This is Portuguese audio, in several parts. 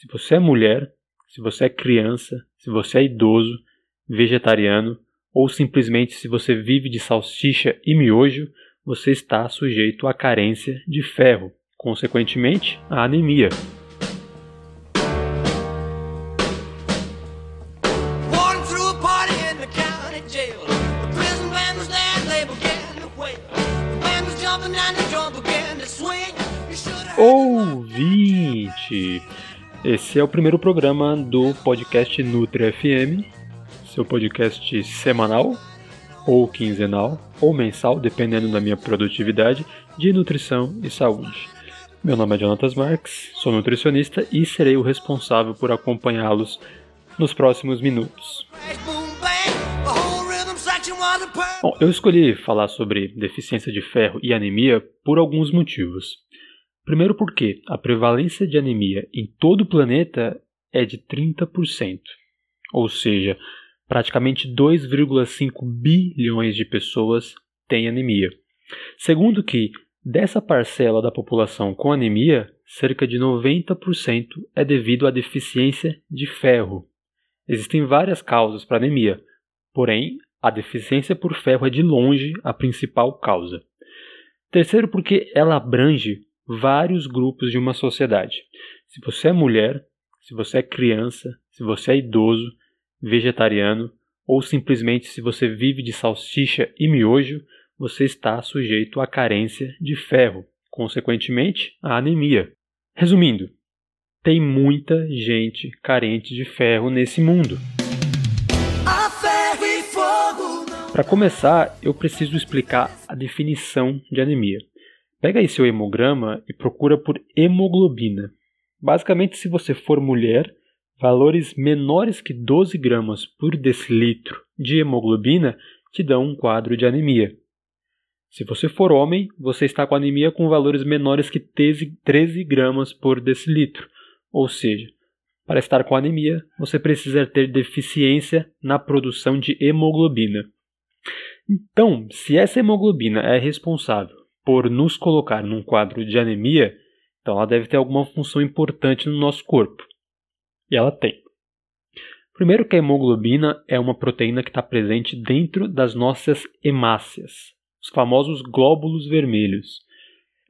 Se você é mulher, se você é criança, se você é idoso, vegetariano ou simplesmente se você vive de salsicha e miojo, você está sujeito à carência de ferro, consequentemente, à anemia. Ouvinte! Esse é o primeiro programa do podcast Nutri FM, seu podcast semanal, ou quinzenal, ou mensal, dependendo da minha produtividade, de nutrição e saúde. Meu nome é Jonatas Marques, sou nutricionista e serei o responsável por acompanhá-los nos próximos minutos. Bom, eu escolhi falar sobre deficiência de ferro e anemia por alguns motivos. Primeiro porque a prevalência de anemia em todo o planeta é de 30%, ou seja, praticamente 2,5 bilhões de pessoas têm anemia. Segundo que dessa parcela da população com anemia, cerca de 90% é devido à deficiência de ferro. Existem várias causas para anemia, porém a deficiência por ferro é de longe a principal causa. Terceiro, porque ela abrange vários grupos de uma sociedade. Se você é mulher, se você é criança, se você é idoso, vegetariano ou simplesmente se você vive de salsicha e miojo, você está sujeito à carência de ferro, consequentemente, à anemia. Resumindo, tem muita gente carente de ferro nesse mundo. Para começar, eu preciso explicar a definição de anemia. Pega aí seu hemograma e procura por hemoglobina. Basicamente, se você for mulher, valores menores que 12 gramas por decilitro de hemoglobina te dão um quadro de anemia. Se você for homem, você está com anemia com valores menores que 13 gramas por decilitro. Ou seja, para estar com anemia, você precisa ter deficiência na produção de hemoglobina. Então, se essa hemoglobina é responsável por nos colocar num quadro de anemia, então ela deve ter alguma função importante no nosso corpo. E ela tem. Primeiro que a hemoglobina é uma proteína que está presente dentro das nossas hemácias, os famosos glóbulos vermelhos.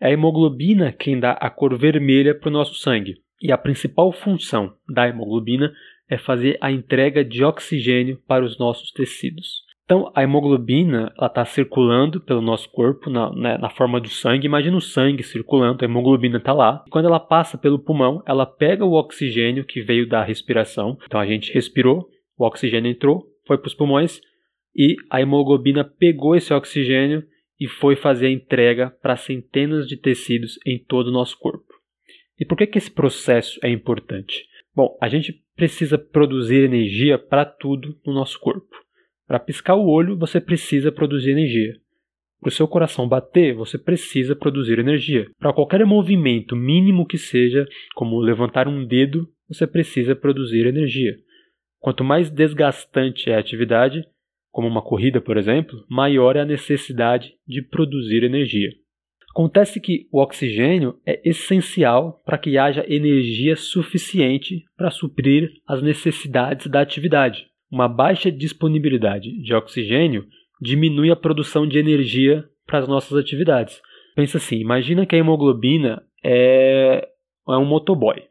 É a hemoglobina quem dá a cor vermelha para o nosso sangue. E a principal função da hemoglobina é fazer a entrega de oxigênio para os nossos tecidos. Então, a hemoglobina está circulando pelo nosso corpo na, né, na, forma do sangue. Imagina o sangue circulando, a hemoglobina está lá. E quando ela passa pelo pulmão, ela pega o oxigênio que veio da respiração. Então, a gente respirou, o oxigênio entrou, foi para os pulmões e a hemoglobina pegou esse oxigênio e foi fazer a entrega para centenas de tecidos em todo o nosso corpo. E por que, que esse processo é importante? Bom, a gente precisa produzir energia para tudo no nosso corpo. Para piscar o olho, você precisa produzir energia. Para o seu coração bater, você precisa produzir energia. Para qualquer movimento mínimo que seja, como levantar um dedo, você precisa produzir energia. Quanto mais desgastante é a atividade, como uma corrida, por exemplo, maior é a necessidade de produzir energia. Acontece que o oxigênio é essencial para que haja energia suficiente para suprir as necessidades da atividade uma baixa disponibilidade de oxigênio diminui a produção de energia para as nossas atividades. Pensa assim, imagina que a hemoglobina é, é um motoboy.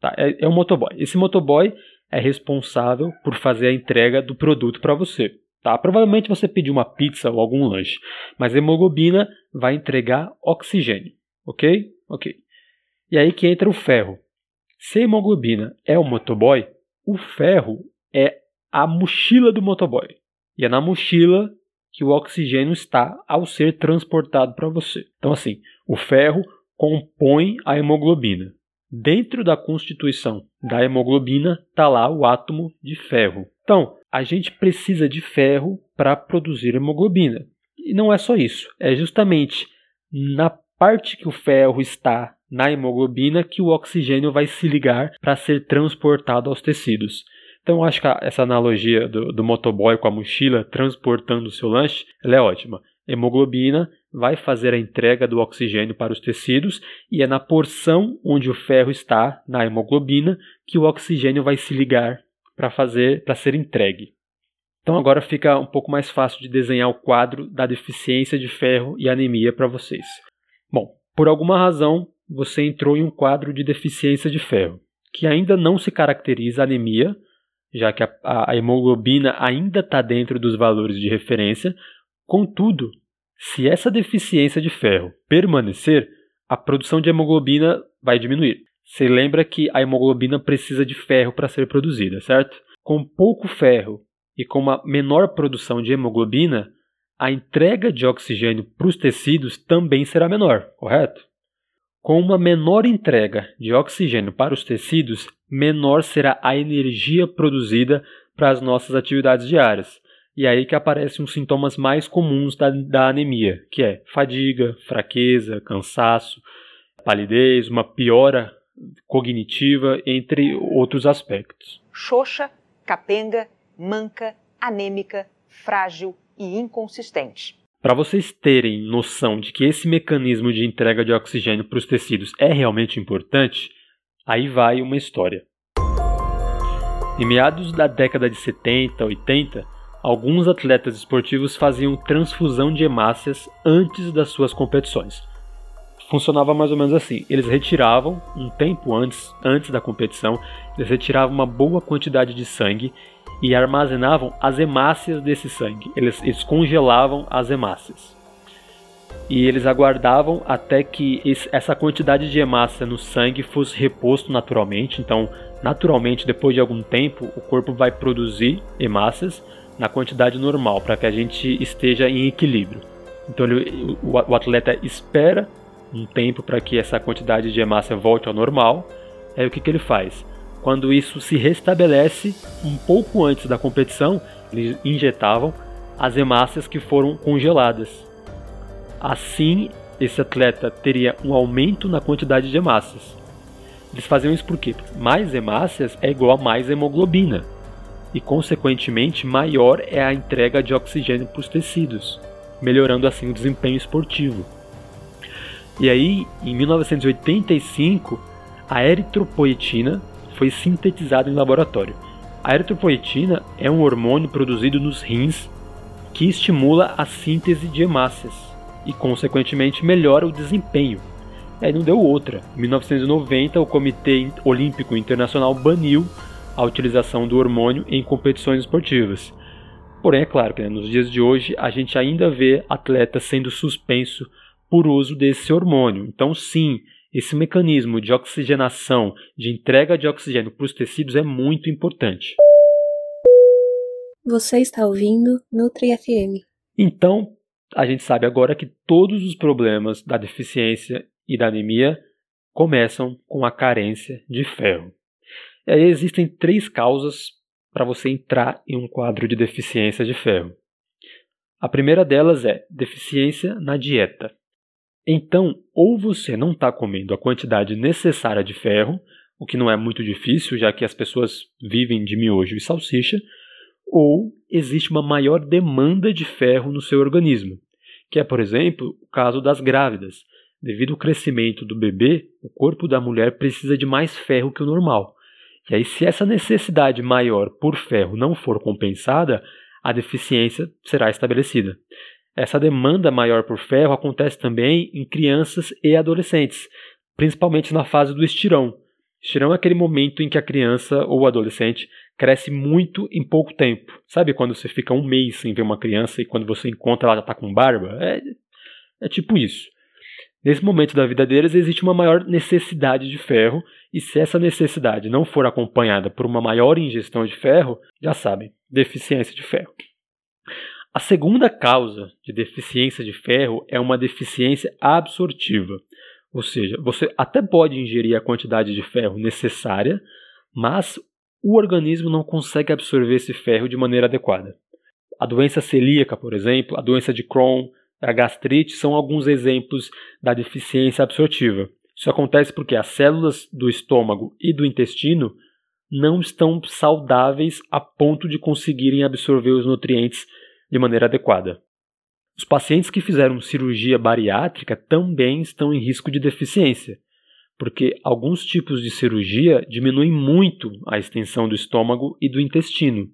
Tá? É, é um motoboy. Esse motoboy é responsável por fazer a entrega do produto para você. Tá? Provavelmente você pediu uma pizza ou algum lanche, mas a hemoglobina vai entregar oxigênio, ok? Ok. E aí que entra o ferro. Se a hemoglobina é o motoboy, o ferro é a mochila do motoboy. E é na mochila que o oxigênio está ao ser transportado para você. Então, assim, o ferro compõe a hemoglobina. Dentro da constituição da hemoglobina está lá o átomo de ferro. Então, a gente precisa de ferro para produzir hemoglobina. E não é só isso, é justamente na parte que o ferro está na hemoglobina que o oxigênio vai se ligar para ser transportado aos tecidos. Então acho que essa analogia do, do motoboy com a mochila transportando o seu lanche, é ótima. Hemoglobina vai fazer a entrega do oxigênio para os tecidos e é na porção onde o ferro está, na hemoglobina, que o oxigênio vai se ligar para fazer para ser entregue. Então agora fica um pouco mais fácil de desenhar o quadro da deficiência de ferro e anemia para vocês. Bom, por alguma razão você entrou em um quadro de deficiência de ferro, que ainda não se caracteriza anemia, já que a, a hemoglobina ainda está dentro dos valores de referência. Contudo, se essa deficiência de ferro permanecer, a produção de hemoglobina vai diminuir. Você lembra que a hemoglobina precisa de ferro para ser produzida, certo? Com pouco ferro e com uma menor produção de hemoglobina, a entrega de oxigênio para os tecidos também será menor, correto? Com uma menor entrega de oxigênio para os tecidos, menor será a energia produzida para as nossas atividades diárias. E aí que aparecem os sintomas mais comuns da, da anemia, que é fadiga, fraqueza, cansaço, palidez, uma piora cognitiva, entre outros aspectos. Xoxa, capenga, manca, anêmica, frágil e inconsistente. Para vocês terem noção de que esse mecanismo de entrega de oxigênio para os tecidos é realmente importante, aí vai uma história. Em meados da década de 70, 80, alguns atletas esportivos faziam transfusão de hemácias antes das suas competições. Funcionava mais ou menos assim: eles retiravam um tempo antes, antes da competição, eles retiravam uma boa quantidade de sangue e armazenavam as hemácias desse sangue. Eles, eles congelavam as hemácias. E eles aguardavam até que esse, essa quantidade de hemácia no sangue fosse reposto naturalmente. Então, naturalmente, depois de algum tempo, o corpo vai produzir hemácias na quantidade normal para que a gente esteja em equilíbrio. Então, ele, o, o atleta espera um tempo para que essa quantidade de hemácia volte ao normal. Aí o que, que ele faz? Quando isso se restabelece, um pouco antes da competição, eles injetavam as hemácias que foram congeladas. Assim, esse atleta teria um aumento na quantidade de hemácias. Eles faziam isso porque mais hemácias é igual a mais hemoglobina, e consequentemente maior é a entrega de oxigênio para os tecidos, melhorando assim o desempenho esportivo. E aí, em 1985, a eritropoetina foi sintetizado em laboratório. A eritropoetina é um hormônio produzido nos rins que estimula a síntese de hemácias e, consequentemente, melhora o desempenho. E aí não deu outra. Em 1990, o Comitê Olímpico Internacional baniu a utilização do hormônio em competições esportivas. Porém, é claro que né, nos dias de hoje a gente ainda vê atletas sendo suspenso por uso desse hormônio. Então, sim, esse mecanismo de oxigenação, de entrega de oxigênio para os tecidos é muito importante. Você está ouvindo Nutri FM. Então, a gente sabe agora que todos os problemas da deficiência e da anemia começam com a carência de ferro. E aí existem três causas para você entrar em um quadro de deficiência de ferro. A primeira delas é deficiência na dieta. Então, ou você não está comendo a quantidade necessária de ferro, o que não é muito difícil, já que as pessoas vivem de miojo e salsicha, ou existe uma maior demanda de ferro no seu organismo, que é, por exemplo, o caso das grávidas. Devido ao crescimento do bebê, o corpo da mulher precisa de mais ferro que o normal. E aí, se essa necessidade maior por ferro não for compensada, a deficiência será estabelecida. Essa demanda maior por ferro acontece também em crianças e adolescentes, principalmente na fase do estirão. Estirão é aquele momento em que a criança ou adolescente cresce muito em pouco tempo. Sabe quando você fica um mês sem ver uma criança e quando você encontra ela já está com barba? É, é tipo isso. Nesse momento da vida deles existe uma maior necessidade de ferro, e se essa necessidade não for acompanhada por uma maior ingestão de ferro, já sabem, deficiência de ferro. A segunda causa de deficiência de ferro é uma deficiência absortiva, ou seja, você até pode ingerir a quantidade de ferro necessária, mas o organismo não consegue absorver esse ferro de maneira adequada. A doença celíaca, por exemplo, a doença de Crohn, a gastrite são alguns exemplos da deficiência absortiva. Isso acontece porque as células do estômago e do intestino não estão saudáveis a ponto de conseguirem absorver os nutrientes de maneira adequada. Os pacientes que fizeram cirurgia bariátrica também estão em risco de deficiência, porque alguns tipos de cirurgia diminuem muito a extensão do estômago e do intestino.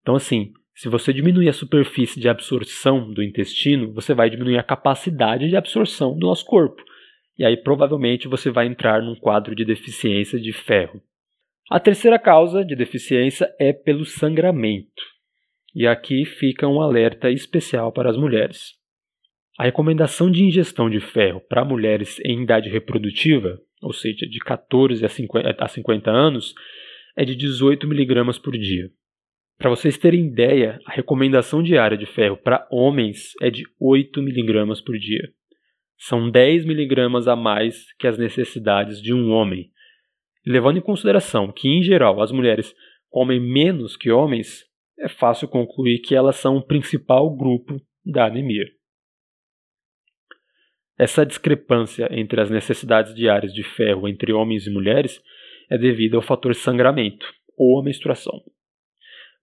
Então, assim, se você diminuir a superfície de absorção do intestino, você vai diminuir a capacidade de absorção do nosso corpo. E aí provavelmente você vai entrar num quadro de deficiência de ferro. A terceira causa de deficiência é pelo sangramento. E aqui fica um alerta especial para as mulheres. A recomendação de ingestão de ferro para mulheres em idade reprodutiva, ou seja, de 14 a 50, a 50 anos, é de 18 mg por dia. Para vocês terem ideia, a recomendação diária de ferro para homens é de 8 mg por dia. São 10 mg a mais que as necessidades de um homem. levando em consideração que, em geral, as mulheres comem menos que homens, é fácil concluir que elas são o principal grupo da anemia. Essa discrepância entre as necessidades diárias de ferro entre homens e mulheres é devida ao fator sangramento ou à menstruação.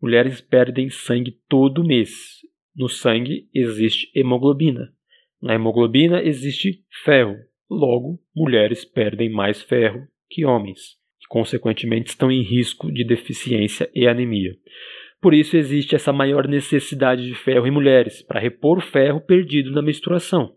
Mulheres perdem sangue todo mês. No sangue existe hemoglobina. Na hemoglobina existe ferro. Logo, mulheres perdem mais ferro que homens, e consequentemente estão em risco de deficiência e anemia. Por isso existe essa maior necessidade de ferro em mulheres, para repor o ferro perdido na menstruação.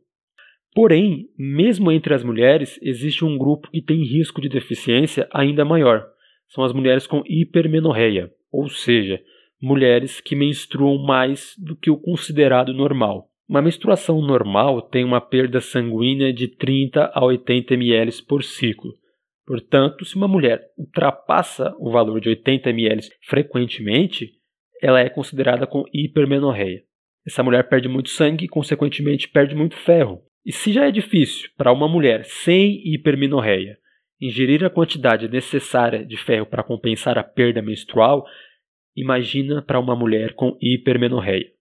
Porém, mesmo entre as mulheres, existe um grupo que tem risco de deficiência ainda maior. São as mulheres com hipermenorreia, ou seja, mulheres que menstruam mais do que o considerado normal. Uma menstruação normal tem uma perda sanguínea de 30 a 80 ml por ciclo. Portanto, se uma mulher ultrapassa o valor de 80 ml frequentemente, ela é considerada com hipermenorreia. Essa mulher perde muito sangue e, consequentemente, perde muito ferro. E se já é difícil para uma mulher sem hipermenorreia ingerir a quantidade necessária de ferro para compensar a perda menstrual, Imagina para uma mulher com hipermenorreia.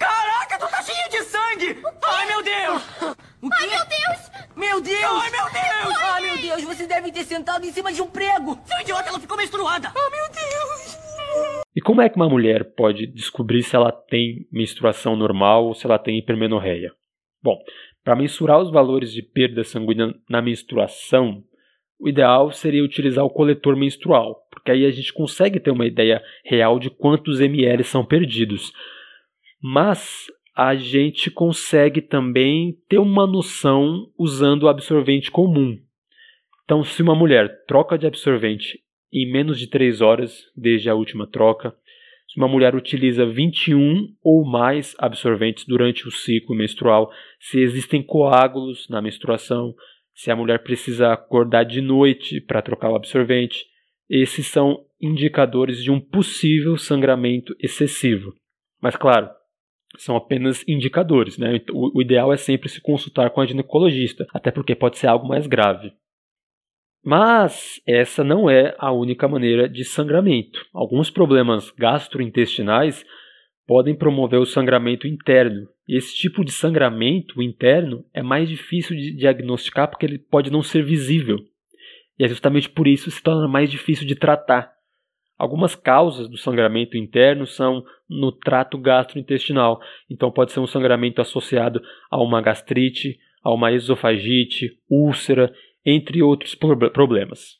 Caraca, tu tá cheio de sangue! Ai, meu Deus! Ai, meu Deus! Meu Deus! Ai, meu Deus! Ai, meu Deus! Você deve ter sentado em cima de um prego! Seu idiota, ela ficou menstruada! Ai, meu Deus! E como é que uma mulher pode descobrir se ela tem menstruação normal ou se ela tem hipermenorreia? Bom, para mensurar os valores de perda sanguínea na menstruação, o ideal seria utilizar o coletor menstrual, porque aí a gente consegue ter uma ideia real de quantos ml são perdidos. Mas a gente consegue também ter uma noção usando o absorvente comum. Então, se uma mulher troca de absorvente em menos de 3 horas desde a última troca, se uma mulher utiliza 21 ou mais absorventes durante o ciclo menstrual, se existem coágulos na menstruação, se a mulher precisa acordar de noite para trocar o absorvente. Esses são indicadores de um possível sangramento excessivo. Mas, claro, são apenas indicadores. Né? O, ideal é sempre se consultar com a ginecologista, até porque pode ser algo mais grave. Mas essa não é a única maneira de sangramento. Alguns problemas gastrointestinais podem promover o sangramento interno. Esse tipo de sangramento interno é mais difícil de diagnosticar porque ele pode não ser visível. E é justamente por isso se torna mais difícil de tratar. Algumas causas do sangramento interno são no trato gastrointestinal. Então pode ser um sangramento associado a uma gastrite, a uma esofagite, úlcera, entre outros problemas.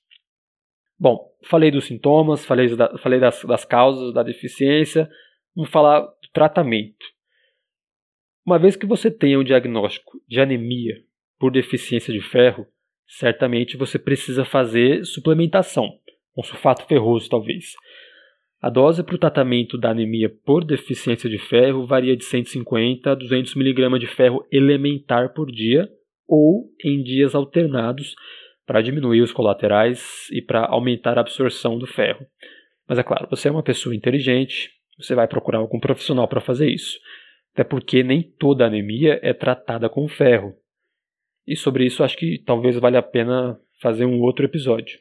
Bom, falei dos sintomas, falei, da, falei das, das causas da deficiência, Vamos falar do tratamento. Uma vez que você tenha um diagnóstico de anemia por deficiência de ferro, certamente você precisa fazer suplementação, com sulfato ferroso talvez. A dose para o tratamento da anemia por deficiência de ferro varia de 150 a 200 mg de ferro elementar por dia ou em dias alternados para diminuir os colaterais e para aumentar a absorção do ferro. Mas é claro, você é uma pessoa inteligente, você vai procurar algum profissional para fazer isso. Até porque nem toda anemia é tratada com ferro. E sobre isso acho que talvez valha a pena fazer um outro episódio.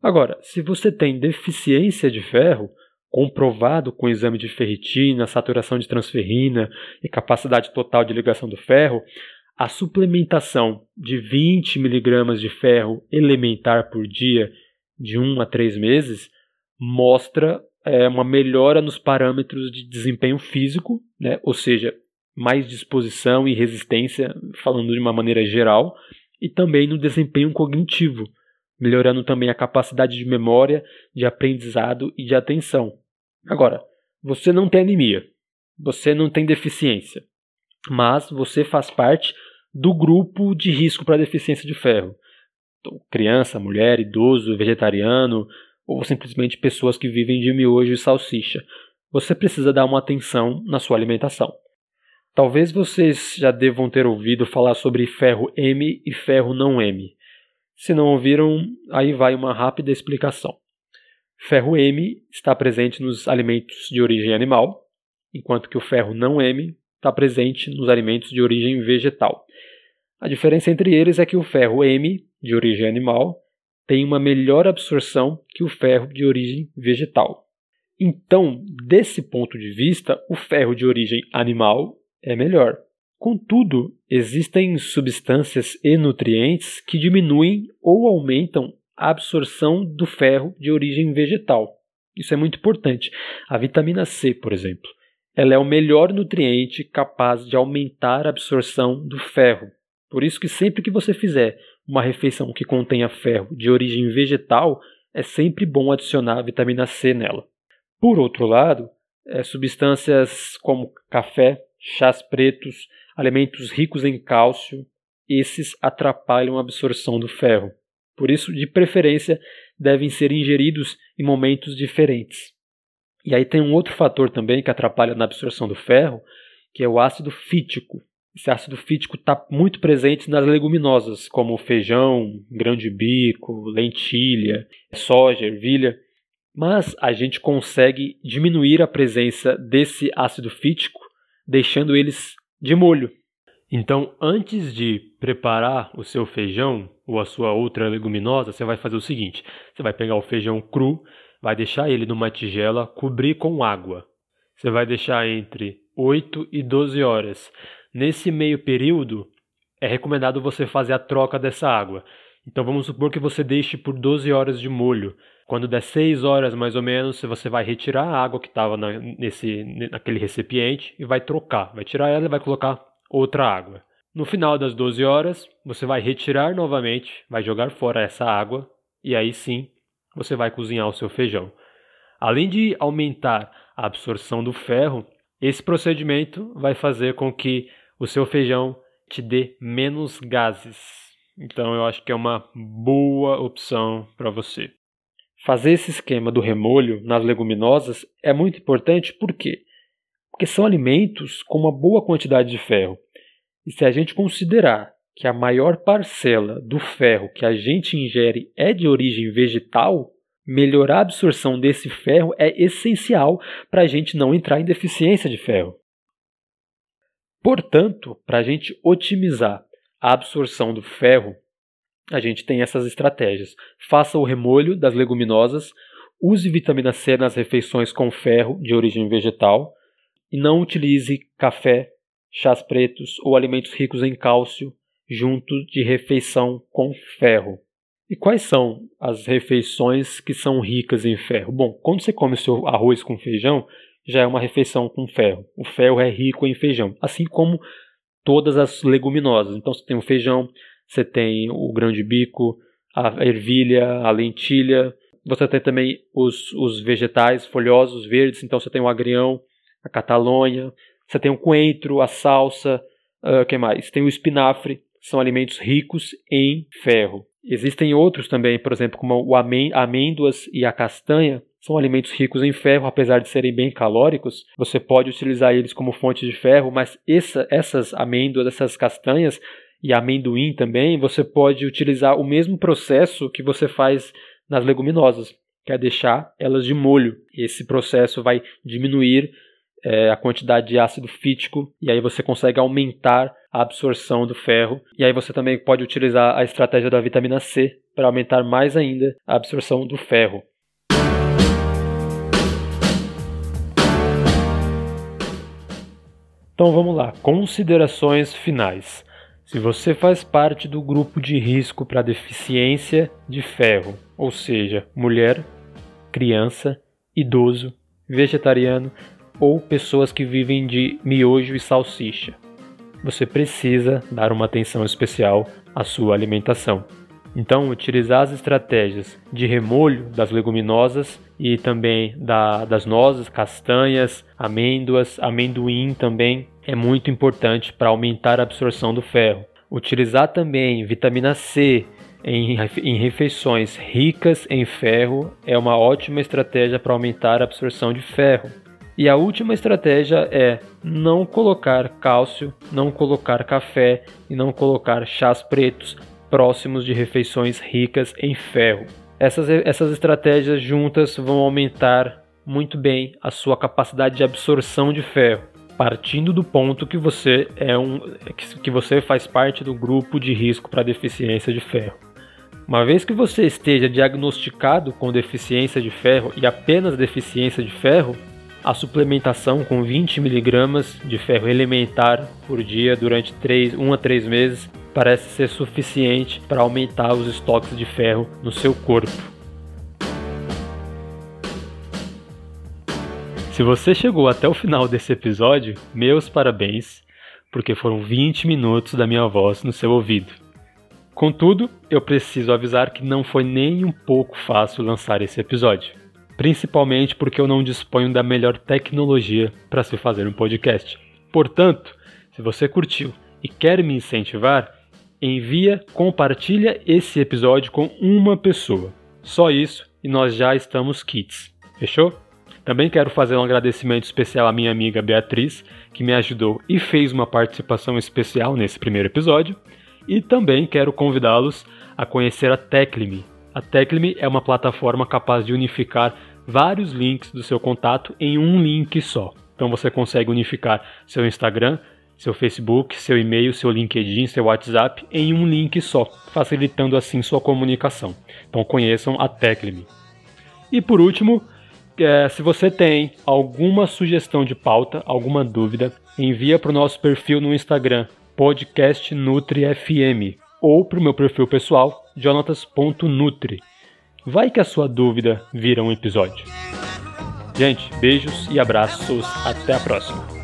Agora, se você tem deficiência de ferro, comprovado com exame de ferritina, saturação de transferrina e capacidade total de ligação do ferro, a suplementação de 20 mg de ferro elementar por dia de 1 a 3 meses mostra é, uma melhora nos parâmetros de desempenho físico, né? ou seja, mais disposição e resistência, falando de uma maneira geral, e também no desempenho cognitivo, melhorando também a capacidade de memória, de aprendizado e de atenção. Agora, você não tem anemia, você não tem deficiência, mas você faz parte do grupo de risco para deficiência de ferro. Então, criança, mulher, idoso, vegetariano ou simplesmente pessoas que vivem de miojo e salsicha. Você precisa dar uma atenção na sua alimentação. Talvez vocês já devam ter ouvido falar sobre ferro M e ferro não M. Se não ouviram, aí vai uma rápida explicação. Ferro M está presente nos alimentos de origem animal, enquanto que o ferro não M está presente nos alimentos de origem vegetal. A diferença entre eles é que o ferro M, de origem animal, tem uma melhor absorção que o ferro de origem vegetal. Então, desse ponto de vista, o ferro de origem animal é melhor. Contudo, existem substâncias e nutrientes que diminuem ou aumentam a absorção do ferro de origem vegetal. Isso é muito importante. A vitamina C, por exemplo, ela é o melhor nutriente capaz de aumentar a absorção do ferro. Por isso que sempre que você fizer uma refeição que contenha ferro de origem vegetal, é sempre bom adicionar vitamina C nela. Por outro lado, é, substâncias como café, chás pretos, alimentos ricos em cálcio, esses atrapalham a absorção do ferro. Por isso, de preferência, devem ser ingeridos em momentos diferentes. E aí tem um outro fator também que atrapalha na absorção do ferro, que é o ácido fítico. Esse ácido fítico está muito presente nas leguminosas, como feijão, grão de bico, lentilha, soja, ervilha. Mas a gente consegue diminuir a presença desse ácido fítico deixando eles de molho. Então, antes de preparar o seu feijão ou a sua outra leguminosa, você vai fazer o seguinte: você vai pegar o feijão cru, vai deixar ele numa tigela, cobrir com água. Você vai deixar entre 8 e 12 horas. Nesse meio período, é recomendado você fazer a troca dessa água. Então vamos supor que você deixe por 12 horas de molho. Quando der 6 horas mais ou menos, você vai retirar a água que estava nesse, naquele recipiente e vai trocar. Vai tirar ela e vai colocar outra água. No final das 12 horas, você vai retirar novamente, vai jogar fora essa água e aí sim você vai cozinhar o seu feijão. Além de aumentar a absorção do ferro, esse procedimento vai fazer com que o seu feijão te dê menos gases. Então eu acho que é uma boa opção para você. Fazer esse esquema do remolho nas leguminosas é muito importante por quê? Porque são alimentos com uma boa quantidade de ferro. E se a gente considerar que a maior parcela do ferro que a gente ingere é de origem vegetal, melhorar a absorção desse ferro é essencial para a gente não entrar em deficiência de ferro. Portanto, para a gente otimizar a absorção do ferro, a gente tem essas estratégias. Faça o remolho das leguminosas, use vitamina C nas refeições com ferro de origem vegetal e não utilize café, chás pretos ou alimentos ricos em cálcio junto de refeição com ferro. E quais são as refeições que são ricas em ferro? Bom, quando você come seu arroz com feijão, já é uma refeição com ferro. O ferro é rico em feijão, assim como todas as leguminosas. Então você tem o feijão, você tem o grão de bico, a ervilha, a lentilha. Você tem também os, os vegetais folhosos, verdes, então você tem o agrião, a catalonha, você tem o coentro, a salsa, uh, que mais? Tem o espinafre, são alimentos ricos em ferro. Existem outros também, por exemplo, como o amêndoas e a castanha, são alimentos ricos em ferro, apesar de serem bem calóricos. Você pode utilizar eles como fonte de ferro, mas essa, essas amêndoas, essas castanhas, e amendoim também, você pode utilizar o mesmo processo que você faz nas leguminosas, que é deixar elas de molho. Esse processo vai diminuir é, a quantidade de ácido fítico e aí você consegue aumentar a absorção do ferro. E aí você também pode utilizar a estratégia da vitamina C para aumentar mais ainda a absorção do ferro. Então vamos lá, considerações finais. Se você faz parte do grupo de risco para deficiência de ferro, ou seja, mulher, criança, idoso, vegetariano, ou pessoas que vivem de miojo e salsicha. Você precisa dar uma atenção especial à sua alimentação. Então, utilizar as estratégias de remolho das leguminosas e também da, das nozes, castanhas, amêndoas, amendoim também é muito importante para aumentar a absorção do ferro. Utilizar também vitamina C em, em refeições ricas em ferro é uma ótima estratégia para aumentar a absorção de ferro. E a última estratégia é não colocar cálcio, não colocar café e não colocar chás pretos próximos de refeições ricas em ferro. Essas, essas estratégias juntas vão aumentar muito bem a sua capacidade de absorção de ferro, partindo do ponto que você é um que você faz parte do grupo de risco para deficiência de ferro. Uma vez que você esteja diagnosticado com deficiência de ferro e apenas deficiência de ferro, a suplementação com 20 mg de ferro elementar por dia durante 3, 1 a 3 meses parece ser suficiente para aumentar os estoques de ferro no seu corpo. Se você chegou até o final desse episódio, meus parabéns, porque foram 20 minutos da minha voz no seu ouvido. Contudo, eu preciso avisar que não foi nem um pouco fácil lançar esse episódio, principalmente porque eu não disponho da melhor tecnologia para se fazer um podcast. Portanto, se você curtiu e quer me incentivar, envia, compartilha esse episódio com uma pessoa. Só isso e nós já estamos kits. Fechou? Também quero fazer um agradecimento especial à minha amiga Beatriz, que me ajudou e fez uma participação especial nesse primeiro episódio. E também quero convidá-los a conhecer a Teclime. A Teclime é uma plataforma capaz de unificar vários links do seu contato em um link só. Então você consegue unificar seu Instagram, seu Facebook, seu e-mail, seu LinkedIn, seu WhatsApp em um link só, facilitando assim sua comunicação. Então conheçam a Teclime. E por último, é, se você tem alguma sugestão de pauta, alguma dúvida, envia para o nosso perfil no Instagram, podcastnutrifm, ou para o meu perfil pessoal, jonatas.nutri. Vai que a sua dúvida vira um episódio. Gente, beijos e abraços. Até a próxima.